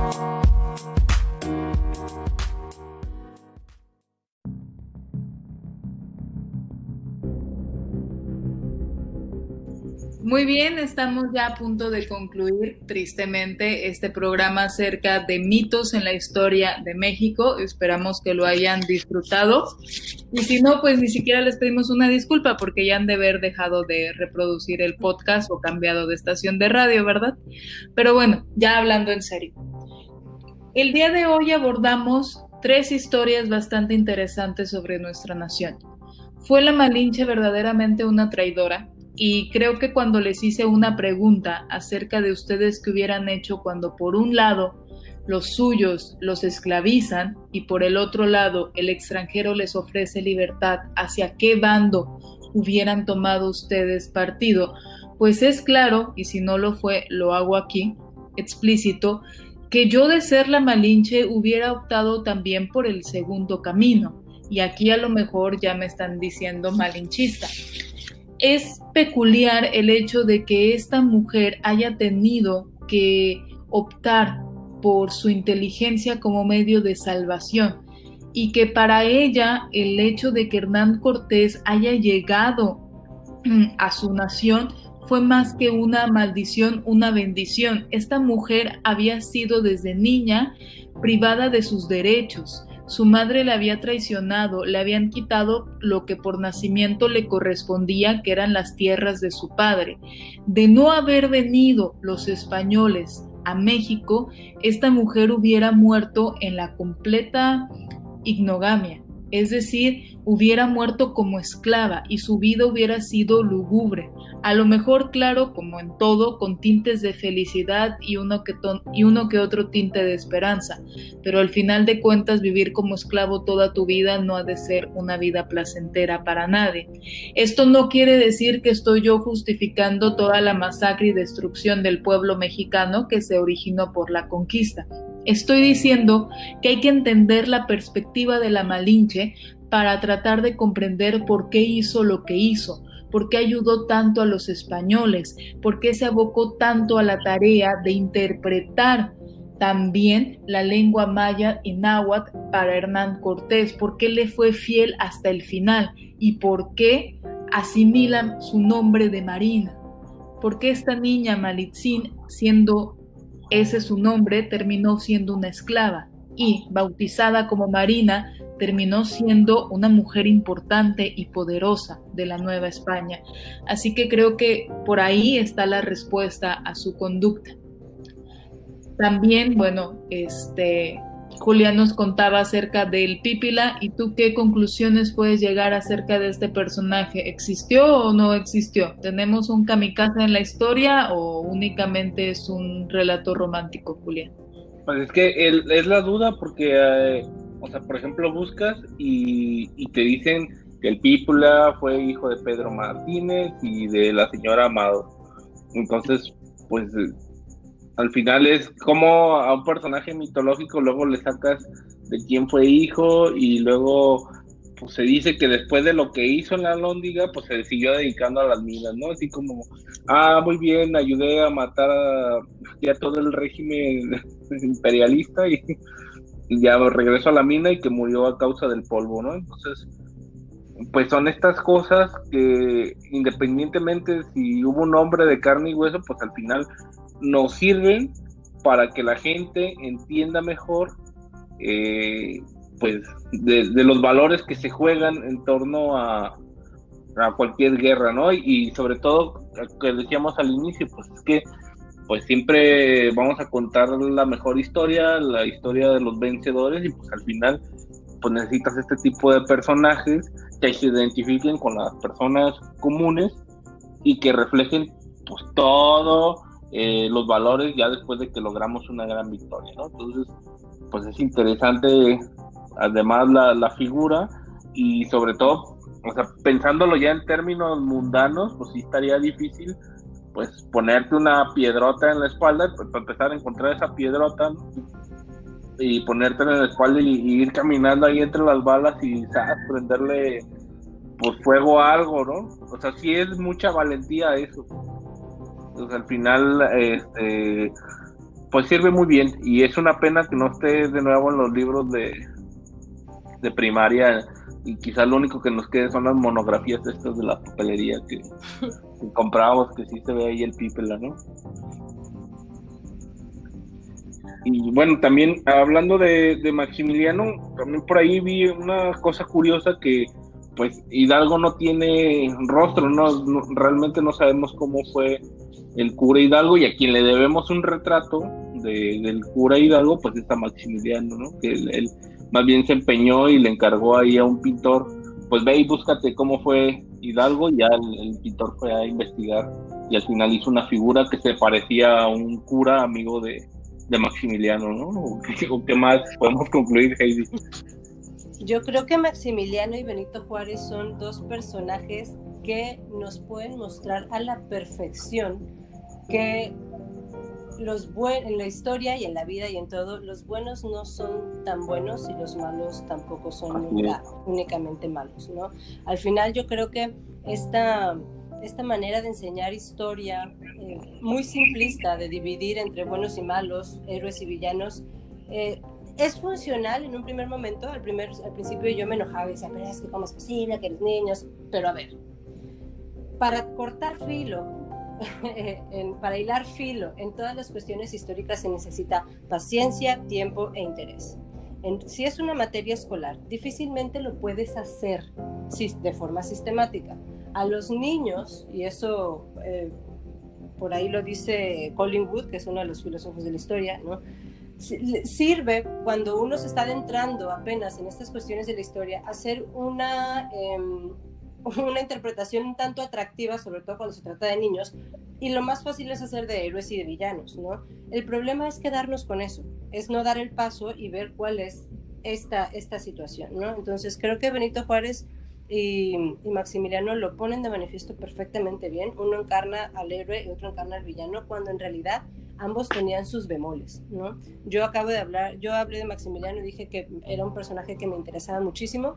Thank Muy bien, estamos ya a punto de concluir tristemente este programa acerca de mitos en la historia de México. Esperamos que lo hayan disfrutado. Y si no, pues ni siquiera les pedimos una disculpa porque ya han de haber dejado de reproducir el podcast o cambiado de estación de radio, ¿verdad? Pero bueno, ya hablando en serio. El día de hoy abordamos tres historias bastante interesantes sobre nuestra nación. ¿Fue la Malinche verdaderamente una traidora? Y creo que cuando les hice una pregunta acerca de ustedes que hubieran hecho cuando por un lado los suyos los esclavizan y por el otro lado el extranjero les ofrece libertad, ¿hacia qué bando hubieran tomado ustedes partido? Pues es claro, y si no lo fue, lo hago aquí, explícito, que yo de ser la Malinche hubiera optado también por el segundo camino. Y aquí a lo mejor ya me están diciendo malinchista es peculiar el hecho de que esta mujer haya tenido que optar por su inteligencia como medio de salvación. y que para ella el hecho de que Hernán Cortés haya llegado a su nación fue más que una maldición, una bendición. Esta mujer había sido desde niña privada de sus derechos. Su madre la había traicionado, le habían quitado lo que por nacimiento le correspondía, que eran las tierras de su padre. De no haber venido los españoles a México, esta mujer hubiera muerto en la completa ignogamia, es decir, hubiera muerto como esclava y su vida hubiera sido lúgubre, a lo mejor claro como en todo, con tintes de felicidad y uno, que y uno que otro tinte de esperanza, pero al final de cuentas vivir como esclavo toda tu vida no ha de ser una vida placentera para nadie. Esto no quiere decir que estoy yo justificando toda la masacre y destrucción del pueblo mexicano que se originó por la conquista. Estoy diciendo que hay que entender la perspectiva de la Malinche para tratar de comprender por qué hizo lo que hizo, por qué ayudó tanto a los españoles, por qué se abocó tanto a la tarea de interpretar también la lengua maya y náhuatl para Hernán Cortés, por qué le fue fiel hasta el final y por qué asimilan su nombre de Marina, por qué esta niña Malitzin, siendo ese su nombre terminó siendo una esclava y, bautizada como Marina, terminó siendo una mujer importante y poderosa de la Nueva España. Así que creo que por ahí está la respuesta a su conducta. También, bueno, este, Julián nos contaba acerca del Pípila y tú qué conclusiones puedes llegar acerca de este personaje. ¿Existió o no existió? ¿Tenemos un kamikaze en la historia o únicamente es un relato romántico, Julián? Pues es que es la duda porque, eh, o sea, por ejemplo, buscas y, te dicen que el Pípula fue hijo de Pedro Martínez y de la señora Amado. Entonces, pues al final es como a un personaje mitológico luego le sacas de quién fue hijo y luego pues se dice que después de lo que hizo en la Lóndiga, pues se siguió dedicando a las minas, ¿no? Así como, ah, muy bien, ayudé a matar a, todo el régimen imperialista y, y, ya regresó a la mina y que murió a causa del polvo, ¿no? Entonces, pues son estas cosas que independientemente si hubo un hombre de carne y hueso, pues al final nos sirven para que la gente entienda mejor eh, pues de, los valores que se juegan en torno a, a cualquier guerra, ¿no? Y, sobre todo, que decíamos al inicio, pues es que pues siempre vamos a contar la mejor historia, la historia de los vencedores y pues al final pues necesitas este tipo de personajes que se identifiquen con las personas comunes y que reflejen pues todo eh, los valores ya después de que logramos una gran victoria, ¿no? Entonces, pues es interesante además la, figura y sobre todo, o sea, pensándolo ya en términos mundanos, pues sí estaría difícil pues ponerte una piedrota en la espalda, pues para empezar a encontrar esa piedrota y ponerte en la espalda y, ir caminando ahí entre las balas y ¿sabes? prenderle pues fuego a algo, ¿no? O sea, sí es mucha valentía eso. Entonces al final, este, pues sirve muy bien y es una pena que no esté de nuevo en los libros de, de primaria y quizás lo único que nos quede son las monografías estas de la papelería que, compramos, que sí se ve ahí el pípela, ¿no? Y bueno, también hablando de, de Maximiliano, también por ahí vi una cosa curiosa que pues Hidalgo no tiene rostro, no, realmente no sabemos cómo fue el cura Hidalgo y a quien le debemos un retrato de, del cura Hidalgo, pues está Maximiliano, ¿no? Que él, más bien se empeñó y le encargó ahí a un pintor, pues ve y búscate cómo fue Hidalgo, y ya el, pintor fue a investigar y al final hizo una figura que se parecía a un cura amigo de, de Maximiliano, ¿no? ¿O qué más podemos concluir, Heidi? Yo creo que Maximiliano y Benito Juárez son dos personajes que nos pueden mostrar a la perfección que los en la historia y en la vida y en todo, los buenos no son tan buenos y los malos tampoco son únicamente malos, ¿no? Al final yo creo que esta, esta manera de enseñar historia eh, muy simplista, de dividir entre buenos y malos, héroes y villanos, eh, es funcional en un primer momento, al, primer, al principio yo me enojaba y decía, pero es que cómo es posible que los niños, pero a ver, para cortar filo, para hilar filo en todas las cuestiones históricas se necesita paciencia, tiempo e interés. si es una materia escolar, difícilmente lo puedes hacer de forma sistemática. A los niños, y eso eh, por ahí lo dice Colin Wood, que es uno de los filósofos de la historia, sirve cuando uno se está adentrando apenas en estas cuestiones de la historia, hacer una, em, una interpretación un tanto atractiva, sobre todo cuando se trata de niños, y lo más fácil es hacer de héroes y de villanos, ¿no? El problema es quedarnos con eso, es no dar el paso y ver cuál es esta, esta situación, ¿no? Entonces creo que Benito Juárez y, Maximiliano lo ponen de manifiesto perfectamente bien. Uno encarna al héroe y otro encarna al villano, cuando en realidad ambos tenían sus bemoles, ¿no? Yo acabo de hablar, yo hablé de Maximiliano y dije que era un personaje que me interesaba muchísimo,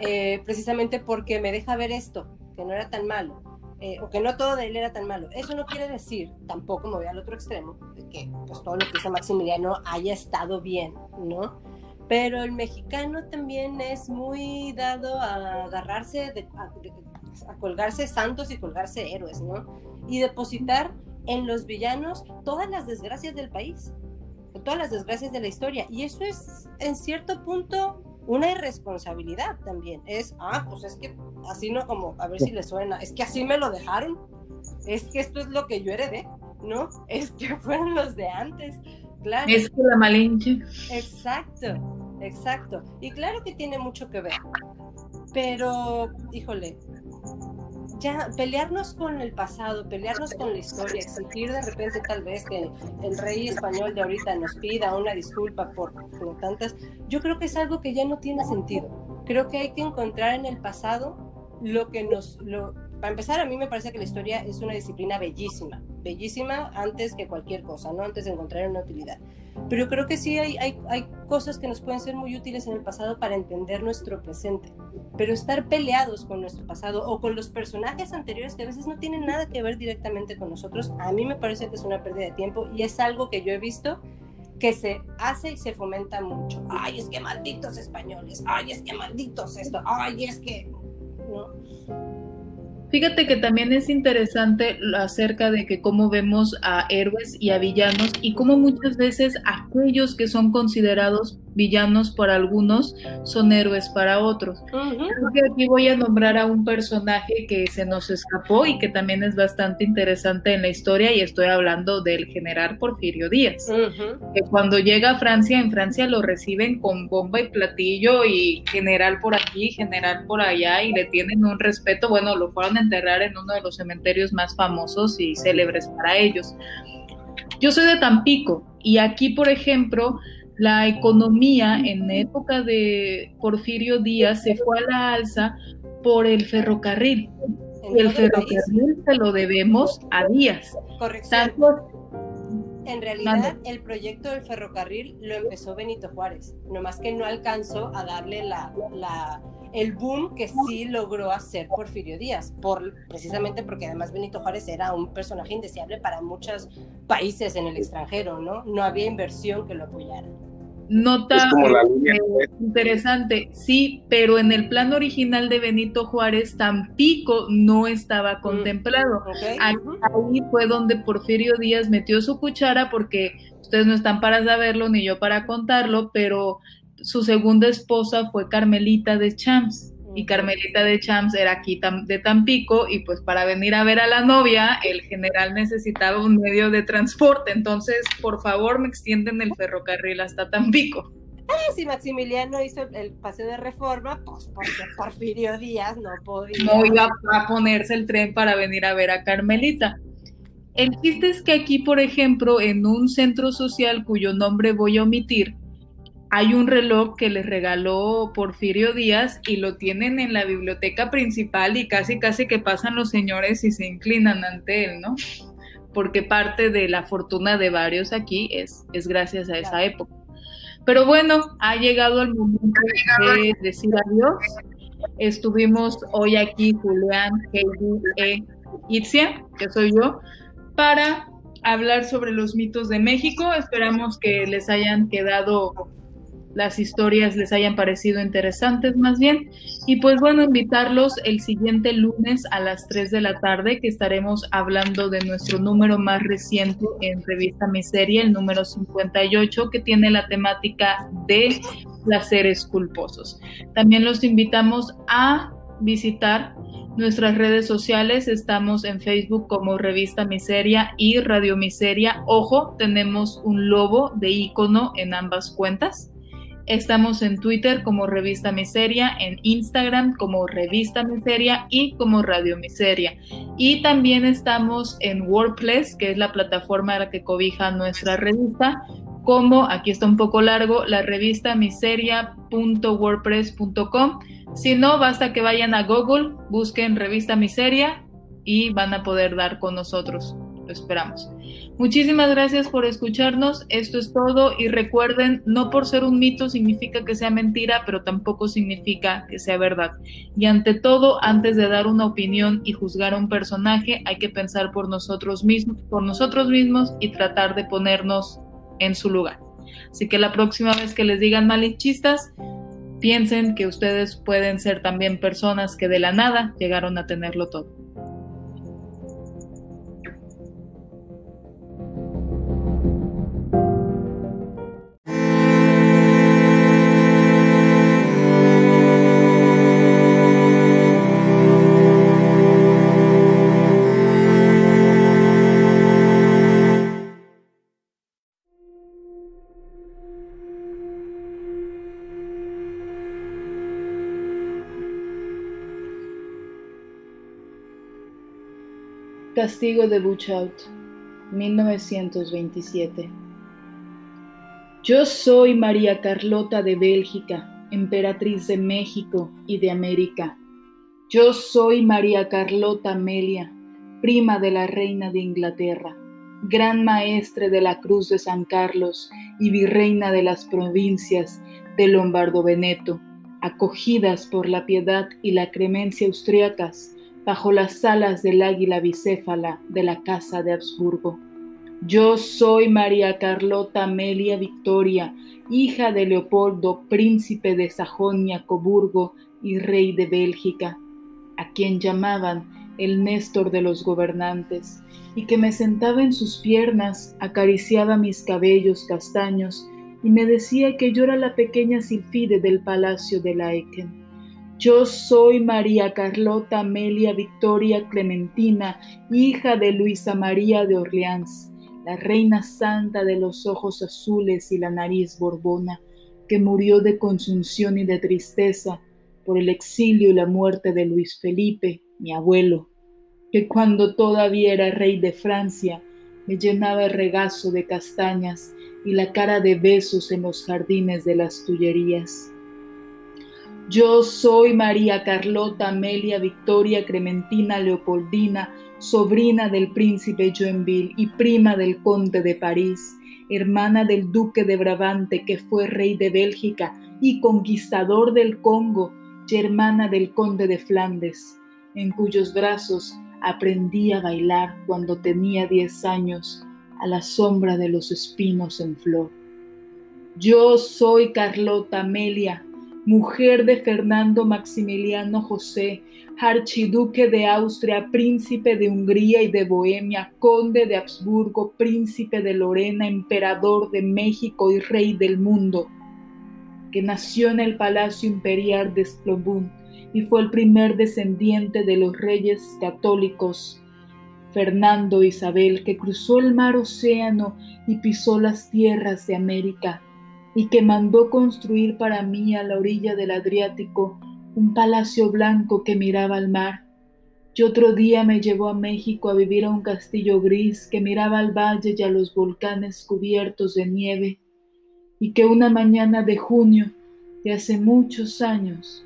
eh, precisamente porque me deja ver esto, que no era tan malo, eh, o que no todo de él era tan malo. Eso no quiere decir, tampoco me voy al otro extremo, de que pues, todo lo que hizo Maximiliano haya estado bien, ¿no? pero el mexicano también es muy dado a agarrarse, a, colgarse santos y colgarse héroes, ¿no? Y depositar en los villanos todas las desgracias del país, todas las desgracias de la historia. Y eso es, en cierto punto, una irresponsabilidad también. Es, ah, pues es que así no como, a ver si le suena, es que así me lo dejaron, es que esto es lo que yo heredé, ¿no? Es que fueron los de antes. Es que la malinche. Exacto, exacto. Y claro que tiene mucho que ver. Pero, híjole, ya pelearnos con el pasado, pelearnos con la historia, exigir de repente tal vez que el rey español de ahorita nos pida una disculpa por, por tantas, yo creo que es algo que ya no tiene sentido. Creo que hay que encontrar en el pasado lo que nos, lo, para empezar, a mí me parece que la historia es una disciplina bellísima, bellísima antes que cualquier cosa, ¿no? Antes de encontrar una utilidad. Pero creo que sí hay, hay, hay cosas que nos pueden ser muy útiles en el pasado para entender nuestro presente. Pero estar peleados con nuestro pasado o con los personajes anteriores que a veces no tienen nada que ver directamente con nosotros, a mí me parece que es una pérdida de tiempo y es algo que yo he visto que se hace y se fomenta mucho. Ay, es que malditos españoles. Ay, es que malditos esto. Ay, es que... ¿no? Fíjate que también es interesante acerca de que cómo vemos a héroes y a villanos y cómo muchas veces aquellos que son considerados villanos para algunos son héroes para otros. Creo que aquí voy a nombrar a un personaje que se nos escapó y que también es bastante interesante en la historia y estoy hablando del general Porfirio Díaz, que cuando llega a Francia, en Francia lo reciben con bomba y platillo y general por aquí, general por allá y le tienen un respeto, bueno, lo fueron a enterrar en uno de los cementerios más famosos y célebres para ellos. Yo soy de Tampico y aquí, por ejemplo, la economía en época de Porfirio Díaz se fue a la alza por el ferrocarril. Y el ferrocarril se lo debemos a Díaz. Correcto. En realidad, el proyecto del ferrocarril lo empezó Benito Juárez, nomás que no alcanzó a darle la, la, el boom que sí logró hacer Porfirio Díaz, por, precisamente porque además Benito Juárez era un personaje indeseable para muchos países en el extranjero, ¿no? No había inversión que lo apoyara. Nota eh, interesante, sí, pero en el plan original de Benito Juárez, Tampico no estaba mm, contemplado. Ahí fue donde Porfirio Díaz metió su cuchara porque ustedes no están para saberlo ni yo para contarlo, pero su segunda esposa fue Carmelita de Champs y Carmelita de Champs era aquí de Tampico y pues para venir a ver a la novia el general necesitaba un medio de transporte, entonces por favor me extienden el ferrocarril hasta Tampico. Ah, si Maximiliano hizo el paseo de reforma, pues porque Porfirio Díaz no podía. No iba a ponerse el tren para venir a ver a Carmelita. El chiste es que aquí, por ejemplo, en un centro social cuyo nombre voy a omitir, hay un reloj que les regaló Porfirio Díaz y lo tienen en la biblioteca principal y casi casi que pasan los señores y se inclinan ante él, ¿no? Porque parte de la fortuna de varios aquí es, es gracias a esa época. Pero bueno, ha llegado el momento de decir adiós. Estuvimos hoy aquí Julián, Heidi e Itzia, que soy yo, para hablar sobre los mitos de México. Esperamos que les hayan quedado las historias les hayan parecido interesantes más bien. Y pues bueno, invitarlos el siguiente lunes a las 3 de la tarde que estaremos hablando de nuestro número más reciente en Revista Miseria, el número 58, que tiene la temática de placeres culposos. También los invitamos a visitar nuestras redes sociales. Estamos en Facebook como Revista Miseria y Radio Miseria. Ojo, tenemos un lobo de icono en ambas cuentas. Estamos en Twitter como Revista Miseria, en Instagram como Revista Miseria y como Radio Miseria. Y también estamos en WordPress, que es la plataforma a la que cobija nuestra revista, como, aquí está un poco largo, la revista miseria.wordpress.com. Si no, basta que vayan a Google, busquen Revista Miseria y van a poder dar con nosotros. Lo esperamos. Muchísimas gracias por escucharnos. Esto es todo y recuerden, no por ser un mito significa que sea mentira, pero tampoco significa que sea verdad. Y ante todo, antes de dar una opinión y juzgar a un personaje, hay que pensar por nosotros mismos, por nosotros mismos y tratar de ponernos en su lugar. Así que la próxima vez que les digan malichistas, piensen que ustedes pueden ser también personas que de la nada llegaron a tenerlo todo. Castigo de Buchout, 1927. Yo soy María Carlota de Bélgica, emperatriz de México y de América. Yo soy María Carlota Amelia, prima de la reina de Inglaterra, gran maestre de la Cruz de San Carlos y virreina de las provincias de Lombardo Veneto, acogidas por la piedad y la clemencia austriacas bajo las alas del águila bicéfala de la Casa de Habsburgo. Yo soy María Carlota Amelia Victoria, hija de Leopoldo, príncipe de Sajonia-Coburgo y rey de Bélgica, a quien llamaban el Néstor de los gobernantes, y que me sentaba en sus piernas, acariciaba mis cabellos castaños y me decía que yo era la pequeña Silfide del palacio de Laeken. Yo soy María Carlota Amelia Victoria Clementina, hija de Luisa María de Orleans, la reina santa de los ojos azules y la nariz borbona, que murió de consunción y de tristeza por el exilio y la muerte de Luis Felipe, mi abuelo, que cuando todavía era rey de Francia, me llenaba el regazo de castañas y la cara de besos en los jardines de las Tullerías. Yo soy María Carlota Amelia Victoria Clementina Leopoldina, sobrina del príncipe Joinville y prima del conde de París, hermana del duque de Brabante que fue rey de Bélgica y conquistador del Congo, y hermana del conde de Flandes, en cuyos brazos aprendí a bailar cuando tenía diez años a la sombra de los espinos en flor. Yo soy Carlota Amelia, mujer de Fernando Maximiliano José, archiduque de Austria, príncipe de Hungría y de Bohemia, conde de Habsburgo, príncipe de Lorena, emperador de México y rey del mundo, que nació en el Palacio Imperial de Splobun y fue el primer descendiente de los reyes católicos Fernando Isabel, que cruzó el mar océano y pisó las tierras de América y que mandó construir para mí a la orilla del Adriático un palacio blanco que miraba al mar. Y otro día me llevó a México a vivir a un castillo gris que miraba al valle y a los volcanes cubiertos de nieve, y que una mañana de junio de hace muchos años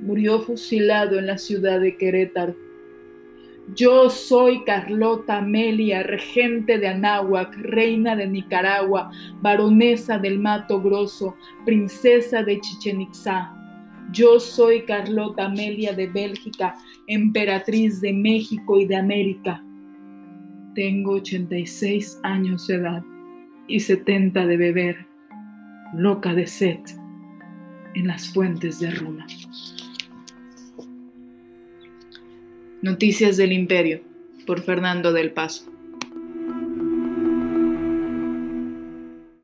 murió fusilado en la ciudad de Querétaro. Yo soy Carlota Amelia, regente de Anáhuac, reina de Nicaragua, baronesa del Mato Grosso, princesa de Chichen Itzá. Yo soy Carlota Amelia de Bélgica, emperatriz de México y de América. Tengo 86 años de edad y 70 de beber, loca de sed, en las fuentes de Runa. Noticias del Imperio por Fernando del Paso.